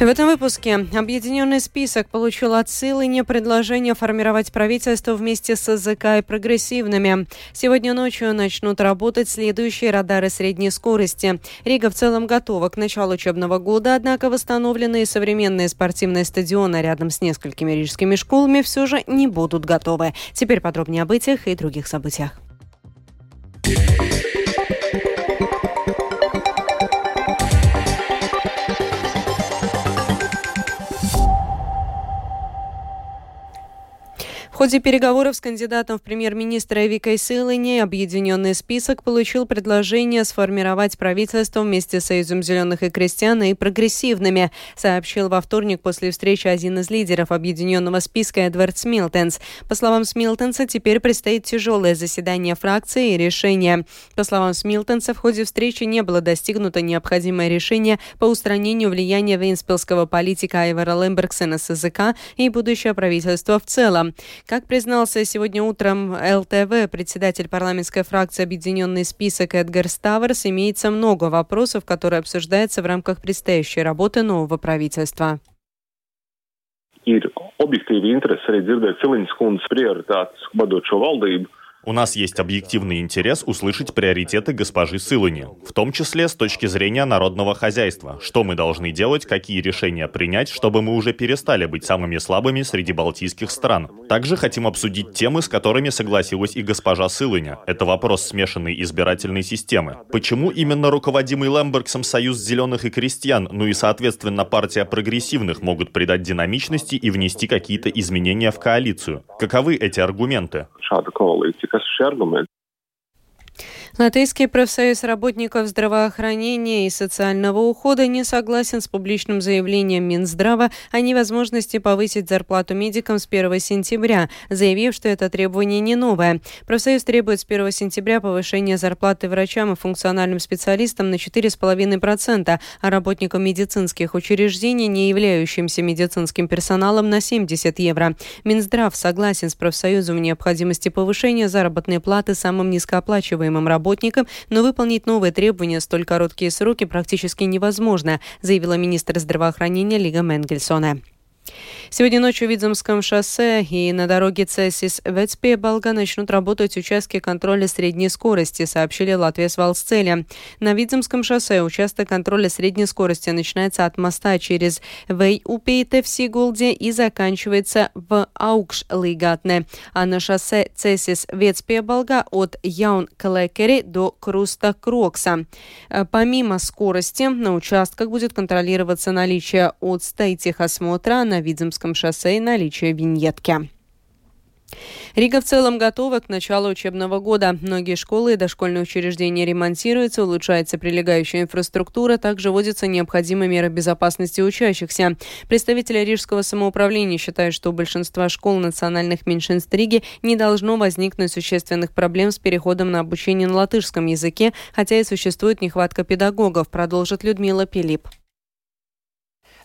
В этом выпуске объединенный список получил от не предложение формировать правительство вместе с языка и прогрессивными. Сегодня ночью начнут работать следующие радары средней скорости. Рига в целом готова к началу учебного года, однако восстановленные современные спортивные стадионы рядом с несколькими рижскими школами все же не будут готовы. Теперь подробнее об этих и других событиях. Ходе переговоров с кандидатом в премьер-министра Викой Силыни объединенный список получил предложение сформировать правительство вместе с Союзом зеленых и крестьян и прогрессивными, сообщил во вторник после встречи один из лидеров объединенного списка Эдвард Смилтенс. По словам Смилтенса, теперь предстоит тяжелое заседание фракции и решение. По словам Смилтенса, в ходе встречи не было достигнуто необходимое решение по устранению влияния венспилского политика Айвара Лембергсена с языка и будущее правительство в целом. Как признался сегодня утром ЛТВ, председатель парламентской фракции «Объединенный список» Эдгар Ставерс, имеется много вопросов, которые обсуждаются в рамках предстоящей работы нового правительства. Ir objektīvi interesi arī dzirdēt Ciliņas kundzes prioritātes, vadot. У нас есть объективный интерес услышать приоритеты госпожи Сылани, в том числе с точки зрения народного хозяйства. Что мы должны делать, какие решения принять, чтобы мы уже перестали быть самыми слабыми среди балтийских стран. Также хотим обсудить темы, с которыми согласилась и госпожа Сыланя. Это вопрос смешанной избирательной системы. Почему именно руководимый Лембергсом Союз зеленых и крестьян, ну и соответственно партия прогрессивных могут придать динамичности и внести какие-то изменения в коалицию? Каковы эти аргументы? Ουσιαστικά σουσιάρνομαι. Латвийский профсоюз работников здравоохранения и социального ухода не согласен с публичным заявлением Минздрава о невозможности повысить зарплату медикам с 1 сентября, заявив, что это требование не новое. Профсоюз требует с 1 сентября повышения зарплаты врачам и функциональным специалистам на 4,5%, а работникам медицинских учреждений, не являющимся медицинским персоналом, на 70 евро. Минздрав согласен с профсоюзом в необходимости повышения заработной платы самым низкооплачиваемым работникам работникам, но выполнить новые требования в столь короткие сроки практически невозможно, заявила министр здравоохранения Лига Менгельсона. Сегодня ночью в Видземском шоссе и на дороге Цесис Вецпе Балга начнут работать участки контроля средней скорости, сообщили Латвия с Валсцеля. На Видземском шоссе участок контроля средней скорости начинается от моста через Вейупите в Сигулде и заканчивается в Аугшлигатне, а на шоссе Цесис Вецпиебалга от Яун-Клекери до Крустакрогса. Помимо скорости, на участках будет контролироваться наличие ОСТА и техосмотра на Видземском шоссе и наличие виньетки. Рига в целом готова к началу учебного года. Многие школы и дошкольные учреждения ремонтируются, улучшается прилегающая инфраструктура, также вводятся необходимые меры безопасности учащихся. Представители Рижского самоуправления считают, что у большинства школ национальных меньшинств Риги не должно возникнуть существенных проблем с переходом на обучение на латышском языке, хотя и существует нехватка педагогов, продолжит Людмила Пилип.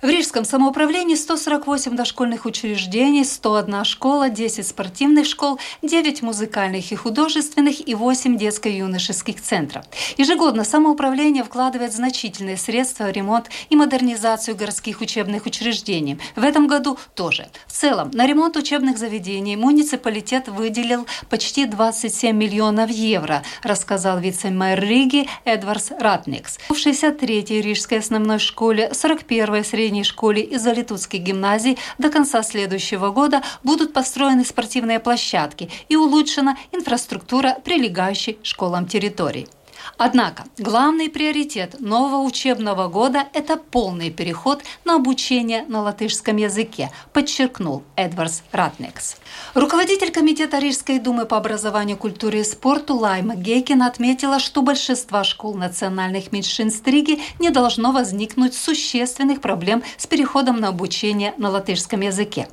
В Рижском самоуправлении 148 дошкольных учреждений, 101 школа, 10 спортивных школ, 9 музыкальных и художественных и 8 детско-юношеских центров. Ежегодно самоуправление вкладывает значительные средства в ремонт и модернизацию городских учебных учреждений. В этом году тоже. В целом, на ремонт учебных заведений муниципалитет выделил почти 27 миллионов евро, рассказал вице-мэр Риги Эдвардс Ратникс. В 63-й Рижской основной школе, 41-й средней школе и Залитутской гимназии до конца следующего года будут построены спортивные площадки и улучшена инфраструктура прилегающей школам территорий. Однако главный приоритет нового учебного года – это полный переход на обучение на латышском языке, подчеркнул Эдвардс Ратникс. Руководитель Комитета Рижской думы по образованию, культуре и спорту Лайма Гейкин отметила, что большинство школ национальных меньшинств Риги не должно возникнуть существенных проблем с переходом на обучение на латышском языке.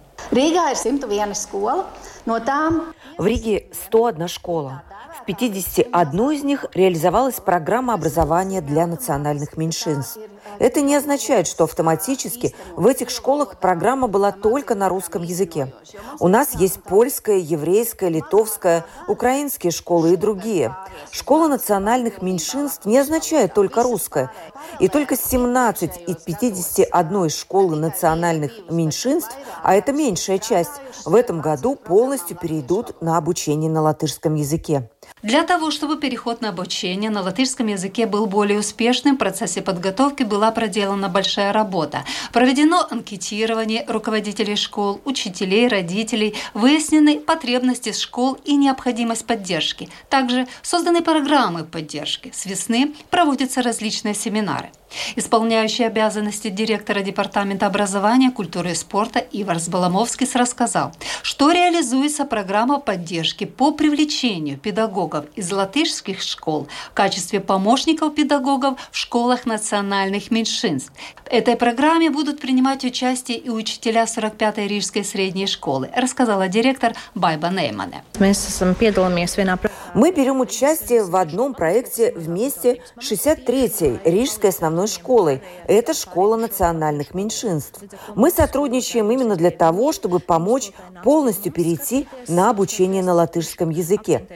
В Риге 101 школа. В 51 из них реализовалась программа образования для национальных меньшинств. Это не означает, что автоматически в этих школах программа была только на русском языке. У нас есть польская, еврейская, литовская, украинские школы и другие. Школа национальных меньшинств не означает только русская. И только 17 из 51 школы национальных меньшинств, а это меньшая часть, в этом году полностью перейдут на обучение на латышском языке. Для того, чтобы переход на обучение на латышском языке был более успешным, в процессе подготовки была проделана большая работа. Проведено анкетирование руководителей школ, учителей, родителей, выяснены потребности школ и необходимость поддержки. Также созданы программы поддержки. С весны проводятся различные семинары. Исполняющий обязанности директора Департамента образования, культуры и спорта Иварс Баламовскис рассказал, что реализуется программа поддержки по привлечению педагогов из латышских школ в качестве помощников педагогов в школах национальных меньшинств. В этой программе будут принимать участие и учителя 45-й Рижской средней школы, рассказала директор Байба Неймане. Мы берем участие в одном проекте вместе с 63-й Рижской основной школой. Это школа национальных меньшинств. Мы сотрудничаем именно для того, чтобы помочь полностью перейти на обучение на латышском языке.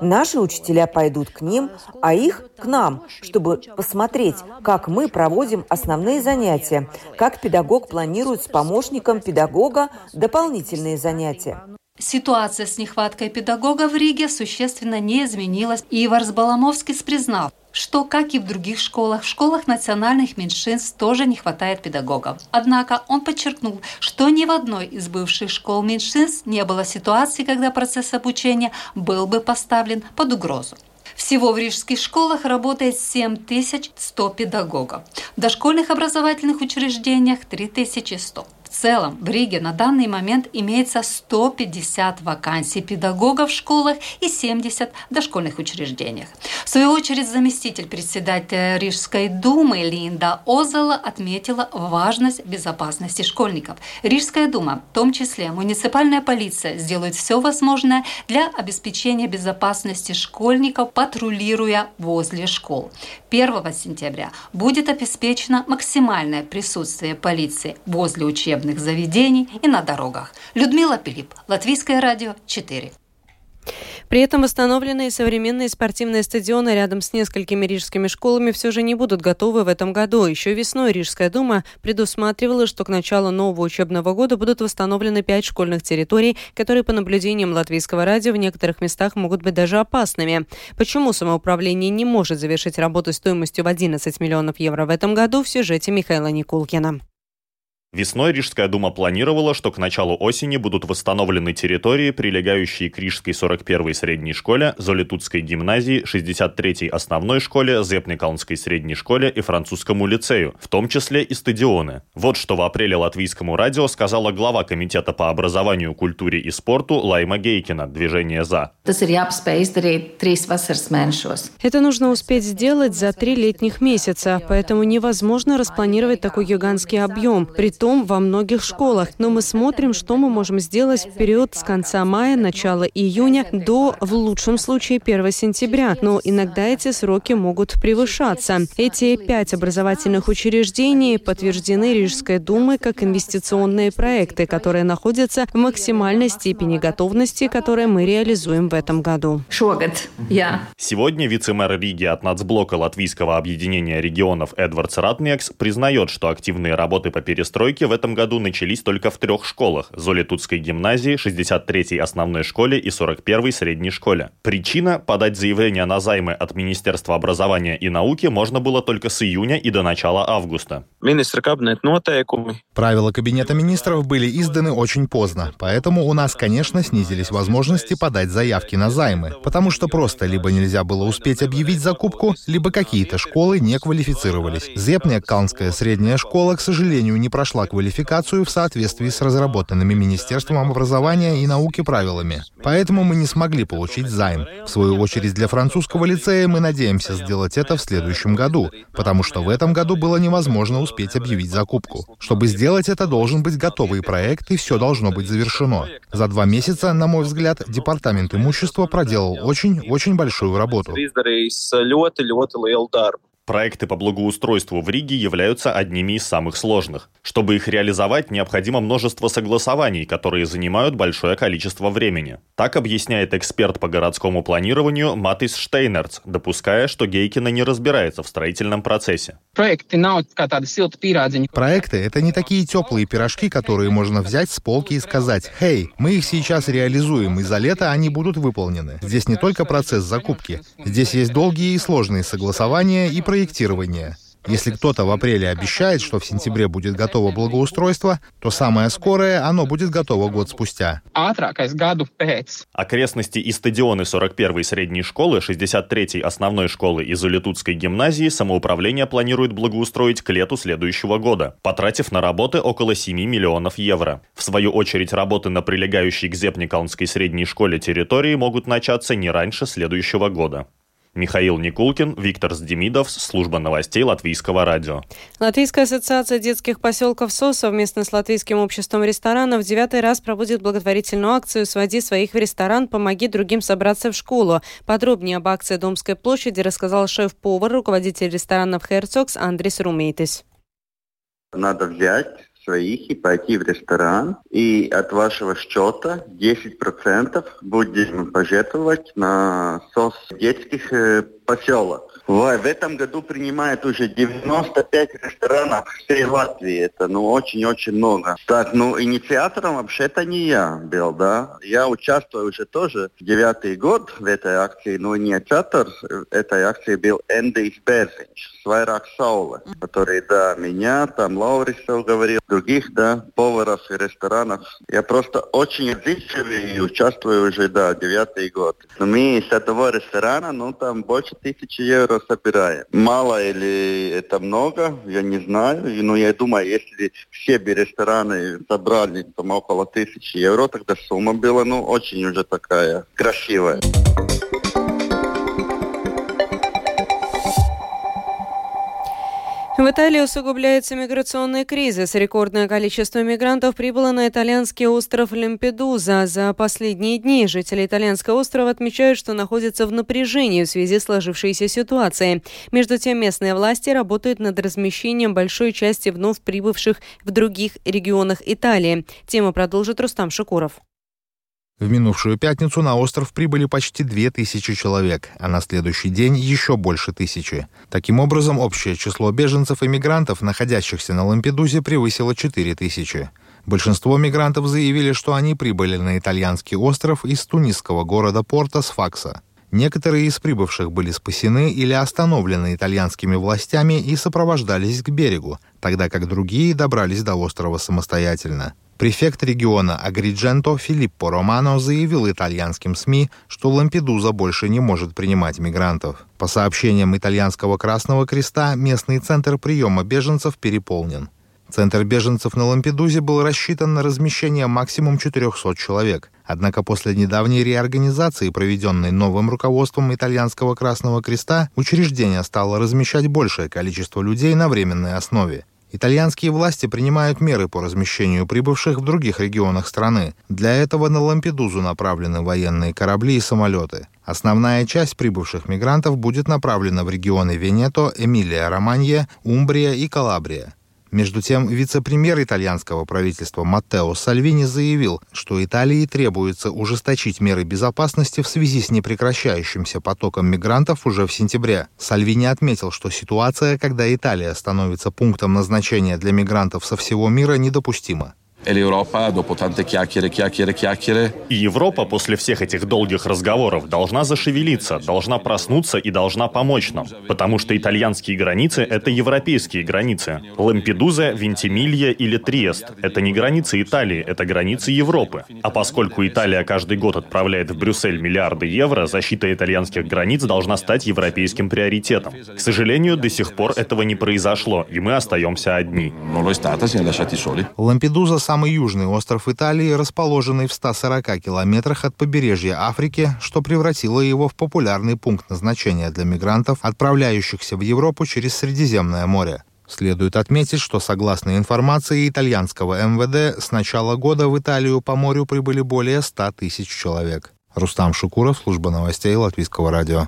Наши учителя пойдут к ним, а их к нам, чтобы посмотреть, как мы проводим основные занятия, как педагог планирует с помощником педагога дополнительные занятия. Ситуация с нехваткой педагога в Риге существенно не изменилась, и Иварс Баламовский признал, что, как и в других школах, в школах национальных меньшинств тоже не хватает педагогов. Однако он подчеркнул, что ни в одной из бывших школ меньшинств не было ситуации, когда процесс обучения был бы поставлен под угрозу. Всего в рижских школах работает 7100 педагогов. В дошкольных образовательных учреждениях 3100 целом в Риге на данный момент имеется 150 вакансий педагогов в школах и 70 в дошкольных учреждениях. В свою очередь заместитель председателя Рижской думы Линда Озела отметила важность безопасности школьников. Рижская дума, в том числе муниципальная полиция, сделает все возможное для обеспечения безопасности школьников, патрулируя возле школ. 1 сентября будет обеспечено максимальное присутствие полиции возле учебных заведений и на дорогах. Людмила Пилип, Латвийское радио 4. При этом восстановленные современные спортивные стадионы рядом с несколькими рижскими школами все же не будут готовы в этом году. Еще весной Рижская дума предусматривала, что к началу нового учебного года будут восстановлены пять школьных территорий, которые по наблюдениям латвийского радио в некоторых местах могут быть даже опасными. Почему самоуправление не может завершить работу стоимостью в 11 миллионов евро в этом году в сюжете Михаила Никулкина. Весной Рижская дума планировала, что к началу осени будут восстановлены территории, прилегающие к Рижской 41-й средней школе, Золитутской гимназии, 63-й основной школе, Зепникалнской средней школе и французскому лицею, в том числе и стадионы. Вот что в апреле латвийскому радио сказала глава Комитета по образованию, культуре и спорту Лайма Гейкина, движение «За». Это нужно успеть сделать за три летних месяца, поэтому невозможно распланировать такой гигантский объем, при том во многих школах. Но мы смотрим, что мы можем сделать в период с конца мая, начала июня до, в лучшем случае, 1 сентября. Но иногда эти сроки могут превышаться. Эти пять образовательных учреждений подтверждены Рижской думой как инвестиционные проекты, которые находятся в максимальной степени готовности, которые мы реализуем в этом году. Сегодня вице-мэр Риги от нацблока Латвийского объединения регионов Эдвардс Ратмекс признает, что активные работы по перестройке Стройки в этом году начались только в трех школах – Золитутской гимназии, 63-й основной школе и 41-й средней школе. Причина – подать заявление на займы от Министерства образования и науки можно было только с июня и до начала августа. Правила Кабинета министров были изданы очень поздно, поэтому у нас, конечно, снизились возможности подать заявки на займы, потому что просто либо нельзя было успеть объявить закупку, либо какие-то школы не квалифицировались. Зепня, Калнская средняя школа, к сожалению, не прошла прошла квалификацию в соответствии с разработанными Министерством образования и науки правилами. Поэтому мы не смогли получить займ. В свою очередь для французского лицея мы надеемся сделать это в следующем году, потому что в этом году было невозможно успеть объявить закупку. Чтобы сделать это, должен быть готовый проект, и все должно быть завершено. За два месяца, на мой взгляд, Департамент имущества проделал очень-очень большую работу. Проекты по благоустройству в Риге являются одними из самых сложных. Чтобы их реализовать, необходимо множество согласований, которые занимают большое количество времени. Так объясняет эксперт по городскому планированию Матис Штейнерц, допуская, что Гейкина не разбирается в строительном процессе. Проекты — это не такие теплые пирожки, которые можно взять с полки и сказать «Хей, мы их сейчас реализуем, и за лето они будут выполнены». Здесь не только процесс закупки. Здесь есть долгие и сложные согласования и проектирования. Если кто-то в апреле обещает, что в сентябре будет готово благоустройство, то самое скорое оно будет готово год спустя. Окрестности и стадионы 41-й средней школы, 63-й основной школы и Залитутской гимназии самоуправление планирует благоустроить к лету следующего года, потратив на работы около 7 миллионов евро. В свою очередь, работы на прилегающей к Зепникалнской средней школе территории могут начаться не раньше следующего года. Михаил Никулкин, Виктор Сдемидов, служба новостей Латвийского радио. Латвийская ассоциация детских поселков СОС совместно с Латвийским обществом ресторанов в девятый раз проводит благотворительную акцию «Своди своих в ресторан, помоги другим собраться в школу». Подробнее об акции Домской площади рассказал шеф-повар, руководитель ресторанов «Херцогс» Андрис Румейтис. Надо взять своих и пойти в ресторан. И от вашего счета 10% будем пожертвовать на СОС детских э, поселок. В, в этом году принимает уже 95 ресторанов всей Латвии. Это ну очень-очень много. Так, ну инициатором вообще-то не я был, да. Я участвую уже тоже девятый год в этой акции, но инициатор этой акции был Эндис Берзинч, Свайрак Саула, который, да, меня, там Лаурисов говорил, других, да, поваров и ресторанов. Я просто очень отзывчивый и участвую уже, да, девятый год. Но мы с этого ресторана, ну там больше тысячи евро собираем. Мало или это много, я не знаю. Но я думаю, если все бы рестораны собрали там около тысячи евро, тогда сумма была ну очень уже такая красивая. В Италии усугубляется миграционный кризис. Рекордное количество мигрантов прибыло на итальянский остров Лемпедуза. За последние дни жители итальянского острова отмечают, что находятся в напряжении в связи с сложившейся ситуацией. Между тем, местные власти работают над размещением большой части вновь прибывших в других регионах Италии. Тему продолжит Рустам Шукуров. В минувшую пятницу на остров прибыли почти две тысячи человек, а на следующий день еще больше тысячи. Таким образом, общее число беженцев и мигрантов, находящихся на Лампедузе, превысило 4 тысячи. Большинство мигрантов заявили, что они прибыли на итальянский остров из тунисского города Порта с Факса. Некоторые из прибывших были спасены или остановлены итальянскими властями и сопровождались к берегу, тогда как другие добрались до острова самостоятельно. Префект региона Агридженто Филиппо Романо заявил итальянским СМИ, что Лампедуза больше не может принимать мигрантов. По сообщениям итальянского Красного Креста, местный центр приема беженцев переполнен. Центр беженцев на Лампедузе был рассчитан на размещение максимум 400 человек. Однако после недавней реорганизации, проведенной новым руководством итальянского Красного Креста, учреждение стало размещать большее количество людей на временной основе. Итальянские власти принимают меры по размещению прибывших в других регионах страны. Для этого на Лампедузу направлены военные корабли и самолеты. Основная часть прибывших мигрантов будет направлена в регионы Венето, Эмилия-Романья, Умбрия и Калабрия. Между тем, вице-премьер итальянского правительства Маттео Сальвини заявил, что Италии требуется ужесточить меры безопасности в связи с непрекращающимся потоком мигрантов уже в сентябре. Сальвини отметил, что ситуация, когда Италия становится пунктом назначения для мигрантов со всего мира, недопустима. И Европа после всех этих долгих разговоров должна зашевелиться, должна проснуться и должна помочь нам. Потому что итальянские границы — это европейские границы. Лампедуза, Вентимилья или Триест — это не границы Италии, это границы Европы. А поскольку Италия каждый год отправляет в Брюссель миллиарды евро, защита итальянских границ должна стать европейским приоритетом. К сожалению, до сих пор этого не произошло, и мы остаемся одни. Лампедуза – самый южный остров Италии, расположенный в 140 километрах от побережья Африки, что превратило его в популярный пункт назначения для мигрантов, отправляющихся в Европу через Средиземное море. Следует отметить, что согласно информации итальянского МВД, с начала года в Италию по морю прибыли более 100 тысяч человек. Рустам Шукуров, служба новостей Латвийского радио.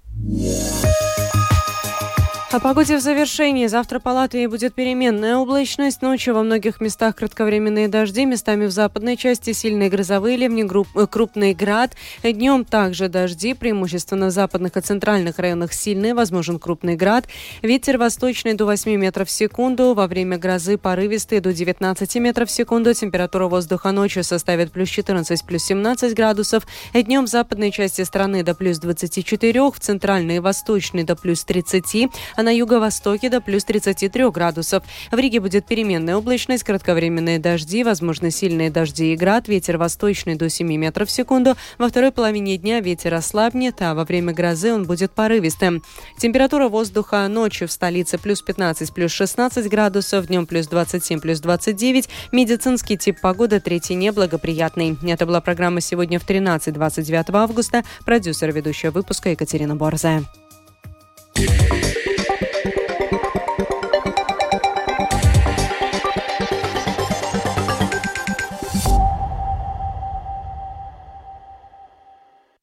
О погоде в завершении. Завтра по Латвии будет переменная облачность. Ночью во многих местах кратковременные дожди. Местами в западной части сильные грозовые ливни, э, крупный град. Днем также дожди, преимущественно в западных и центральных районах сильные, возможен крупный град. Ветер восточный до 8 метров в секунду. Во время грозы порывистый до 19 метров в секунду. Температура воздуха ночью составит плюс 14, плюс 17 градусов. Днем в западной части страны до плюс 24, в центральной и восточной до плюс 30 а на юго-востоке до плюс 33 градусов. В Риге будет переменная облачность, кратковременные дожди, возможно сильные дожди и град, ветер восточный до 7 метров в секунду. Во второй половине дня ветер ослабнет, а во время грозы он будет порывистым. Температура воздуха ночью в столице плюс 15, плюс 16 градусов, днем плюс 27, плюс 29. Медицинский тип погоды третий неблагоприятный. Это была программа сегодня в 13-29 августа. Продюсер ведущего выпуска Екатерина Борзая.